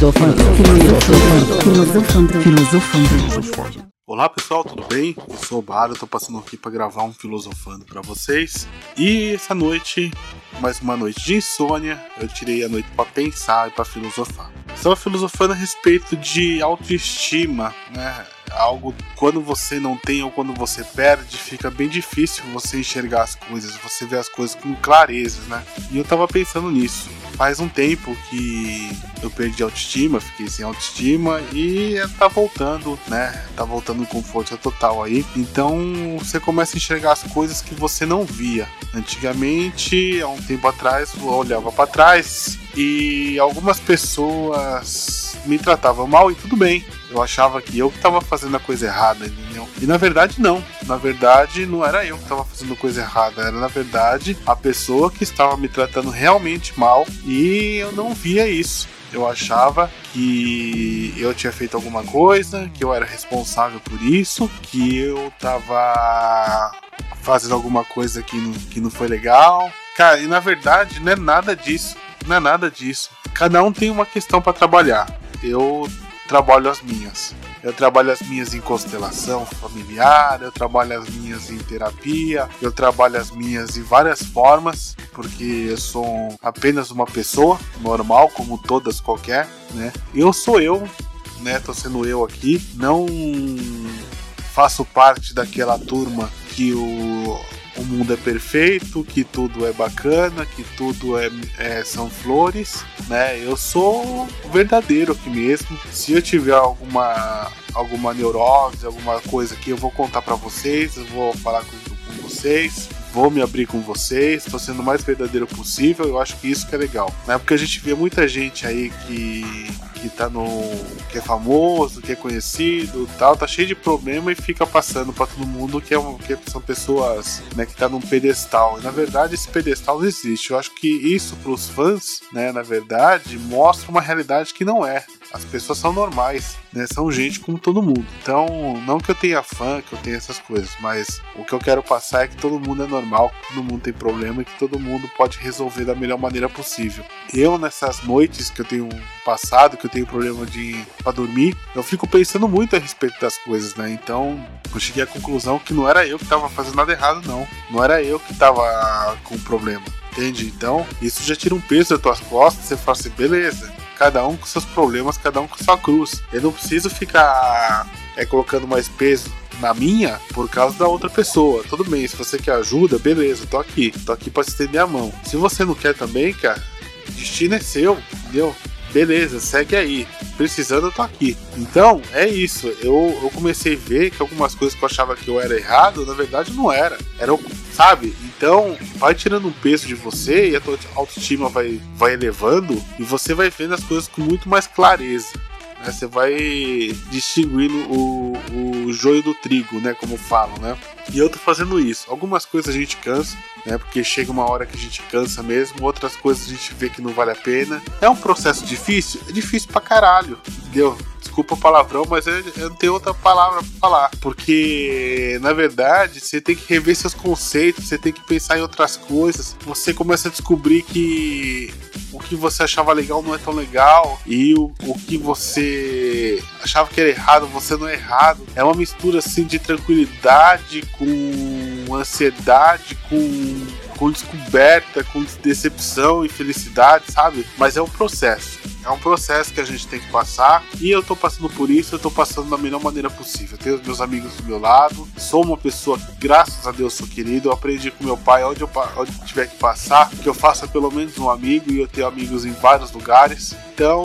Filosofando, filosofando, filosofando, filosofando. Olá pessoal, tudo bem? Eu sou o Baro, tô passando aqui para gravar um filosofando para vocês. E essa noite, mais uma noite de insônia, eu tirei a noite para pensar e para filosofar. Estava filosofando a respeito de autoestima, né? algo quando você não tem ou quando você perde, fica bem difícil você enxergar as coisas, você vê as coisas com clareza, né? E eu tava pensando nisso. Faz um tempo que eu perdi autoestima, fiquei sem autoestima e tá voltando, né? Tá voltando com força total aí. Então você começa a enxergar as coisas que você não via. Antigamente, há um tempo atrás, eu olhava para trás e algumas pessoas me tratavam mal e tudo bem. Eu achava que eu estava fazendo a coisa errada, entendeu? E na verdade não. Na verdade não era eu que estava fazendo coisa errada, era na verdade a pessoa que estava me tratando realmente mal e eu não via isso. Eu achava que eu tinha feito alguma coisa, que eu era responsável por isso, que eu estava fazendo alguma coisa que não, que não foi legal. Cara, e na verdade não é nada disso. Não é nada disso. Cada um tem uma questão para trabalhar. Eu trabalho as minhas. Eu trabalho as minhas em constelação familiar, eu trabalho as minhas em terapia, eu trabalho as minhas em várias formas, porque eu sou apenas uma pessoa normal, como todas qualquer, né? Eu sou eu, né? Tô sendo eu aqui, não faço parte daquela turma que o o mundo é perfeito, que tudo é bacana, que tudo é, é, são flores, né? Eu sou verdadeiro aqui mesmo. Se eu tiver alguma alguma neurose, alguma coisa que eu vou contar para vocês, eu vou falar com, com vocês vou me abrir com vocês, estou sendo o mais verdadeiro possível, eu acho que isso que é legal. Na época a gente vê muita gente aí que que tá no que é famoso, que é conhecido, tal, tá cheio de problema e fica passando para todo mundo que, é um, que são pessoas, né, que tá num pedestal. E na verdade esse pedestal não existe. Eu acho que isso para os fãs, né, na verdade, mostra uma realidade que não é. As pessoas são normais, né? São gente como todo mundo. Então, não que eu tenha fã, que eu tenha essas coisas, mas o que eu quero passar é que todo mundo é normal, que todo mundo tem problema e que todo mundo pode resolver da melhor maneira possível. Eu, nessas noites que eu tenho passado, que tenho problema de para dormir, eu fico pensando muito a respeito das coisas, né? Então, eu cheguei à conclusão que não era eu que estava fazendo nada errado, não. Não era eu que estava com problema. Entende? Então, isso já tira um peso das tuas costas. Você fala assim, beleza, cada um com seus problemas, cada um com sua cruz. Eu não preciso ficar é, colocando mais peso na minha por causa da outra pessoa. Tudo bem, se você quer ajuda, beleza, tô aqui. Tô aqui pra estender a mão. Se você não quer também, cara, destino é seu, entendeu? Beleza, segue aí. Precisando, eu tô aqui. Então, é isso. Eu, eu comecei a ver que algumas coisas que eu achava que eu era errado, na verdade não era. Era, sabe? Então, vai tirando um peso de você e a tua autoestima vai, vai elevando e você vai vendo as coisas com muito mais clareza. Né? Você vai distinguindo o, o joio do trigo, né? Como falam, né? E eu tô fazendo isso. Algumas coisas a gente cansa, né? Porque chega uma hora que a gente cansa mesmo, outras coisas a gente vê que não vale a pena. É um processo difícil? É difícil pra caralho, entendeu? Desculpa o palavrão, mas eu, eu não tenho outra palavra pra falar. Porque, na verdade, você tem que rever seus conceitos, você tem que pensar em outras coisas. Você começa a descobrir que o que você achava legal não é tão legal. E o, o que você achava que era errado, você não é errado. É uma mistura assim de tranquilidade com ansiedade, com, com descoberta, com decepção e felicidade, sabe? Mas é um processo. É um processo que a gente tem que passar e eu tô passando por isso, eu tô passando da melhor maneira possível. Eu tenho os meus amigos do meu lado, sou uma pessoa que, graças a Deus, sou querido. Eu aprendi com meu pai onde eu onde tiver que passar, que eu faça pelo menos um amigo e eu tenho amigos em vários lugares. Então,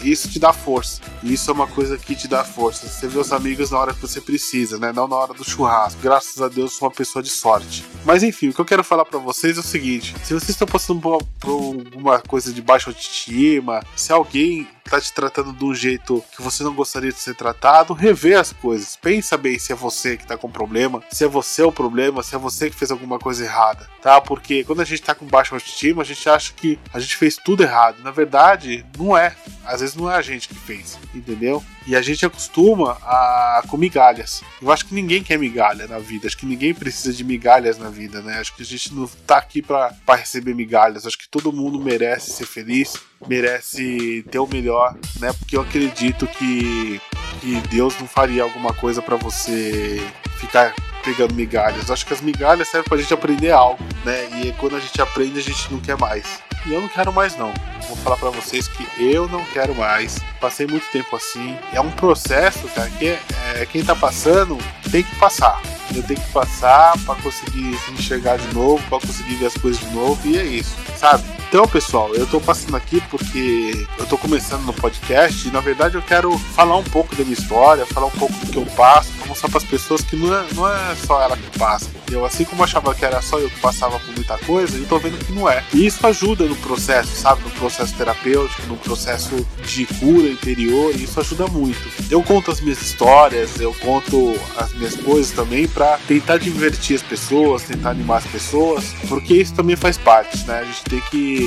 isso te dá força. Isso é uma coisa que te dá força. Você vê os amigos na hora que você precisa, né? Não na hora do churrasco. Graças a Deus, sou uma pessoa de sorte. Mas enfim, o que eu quero falar para vocês é o seguinte: se vocês estão passando por, alguma coisa de baixa autoestima, se alguém tá te tratando de um jeito que você não gostaria de ser tratado, rever as coisas. Pensa bem se é você que tá com problema, se é você o problema, se é você que fez alguma coisa errada, tá? Porque quando a gente tá com baixa autoestima, a gente acha que a gente fez tudo errado. Na verdade, não é. Às vezes não é a gente que fez, entendeu? E a gente acostuma a com migalhas. Eu acho que ninguém quer migalha na vida, acho que ninguém precisa de migalhas na vida, né? Acho que a gente não tá aqui para receber migalhas. Acho que todo mundo merece ser feliz, merece ter o melhor, né? Porque eu acredito que, que Deus não faria alguma coisa para você ficar pegando migalhas. Eu acho que as migalhas servem pra gente aprender algo, né? E quando a gente aprende, a gente não quer mais. E eu não quero mais não. Vou falar para vocês que eu não quero mais. Passei muito tempo assim. É um processo, cara, que é, quem tá passando tem que passar. Eu tenho que passar para conseguir se enxergar de novo, para conseguir ver as coisas de novo, e é isso, sabe? Então, pessoal, eu tô passando aqui porque eu tô começando no podcast e na verdade eu quero falar um pouco da minha história, falar um pouco do que eu passo, pra mostrar para as pessoas que não é, não é só ela que passa. Eu, assim como achava que era só eu que passava por muita coisa, eu tô vendo que não é. E isso ajuda no processo, sabe? No processo terapêutico, no processo de cura interior, e isso ajuda muito. Eu conto as minhas histórias, eu conto as minhas coisas também para tentar divertir as pessoas, tentar animar as pessoas, porque isso também faz parte, né? A gente tem que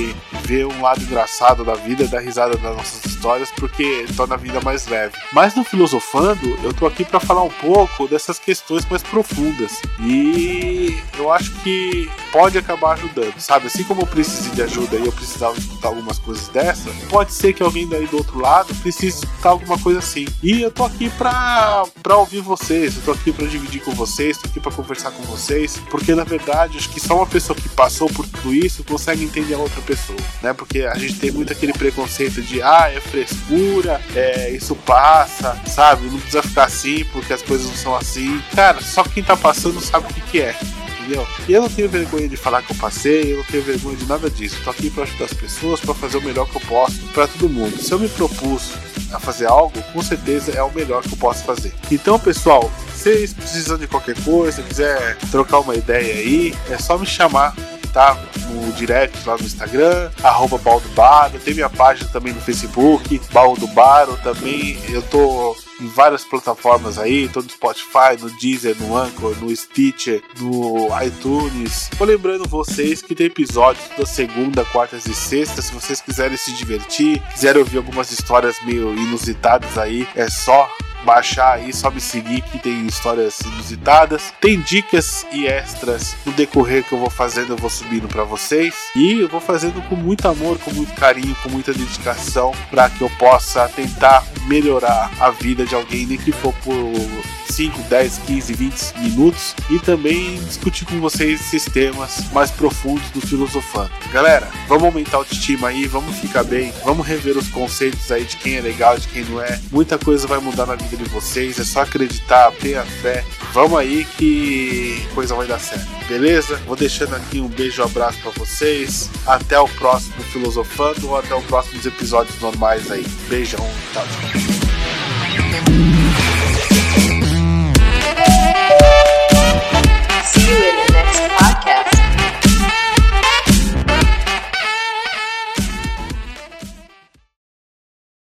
ver um lado engraçado da vida, dar risada das nossas histórias, porque torna a vida mais leve. Mas no Filosofando, eu tô aqui para falar um pouco dessas questões mais profundas. E eu acho que pode acabar ajudando, sabe? Assim como eu precisei de ajuda e eu precisava escutar algumas coisas dessa, pode ser que alguém daí do outro lado precise escutar alguma coisa assim. E eu tô aqui pra, pra ouvir vocês, eu tô aqui pra dividir com vocês, tô aqui pra conversar com vocês, porque na verdade acho que só uma pessoa que passou por isso consegue entender a outra pessoa, né? Porque a gente tem muito aquele preconceito de ah, é frescura, é, isso passa, sabe? Não precisa ficar assim porque as coisas não são assim. Cara, só quem tá passando sabe o que, que é entendeu? E eu não tenho vergonha de falar que eu passei, eu não tenho vergonha de nada disso. tô aqui para ajudar as pessoas, para fazer o melhor que eu posso para todo mundo. Se eu me propus a fazer algo, com certeza é o melhor que eu posso fazer. Então, pessoal, vocês precisam de qualquer coisa, quiser trocar uma ideia aí, é só me chamar tá? No direct lá no Instagram, arroba. Tem minha página também no Facebook, Baro também. Eu tô em várias plataformas aí, tô no Spotify, no Deezer, no Anchor, no Stitcher, no iTunes. Tô lembrando vocês que tem episódios da segunda, quartas e sexta. Se vocês quiserem se divertir, quiserem ouvir algumas histórias meio inusitadas aí, é só baixar aí, só me seguir que tem histórias inusitadas. Tem dicas e extras no decorrer que eu vou fazendo, eu vou subindo para vocês. E eu vou fazendo com muito amor, com muito carinho, com muita dedicação para que eu possa tentar melhorar a vida de alguém, nem que for por 5, 10, 15, 20 minutos e também discutir com vocês esses temas mais profundos do filosofando. Galera, vamos aumentar a autoestima aí, vamos ficar bem, vamos rever os conceitos aí de quem é legal, de quem não é. Muita coisa vai mudar na vida de vocês, é só acreditar, tenha fé. Vamos aí que coisa vai dar certo. Beleza? Vou deixando aqui um beijo, um abraço para vocês. Até o próximo Filosofando ou até os próximos episódios normais aí. Beijão, tchau, tchau. See you in the next podcast.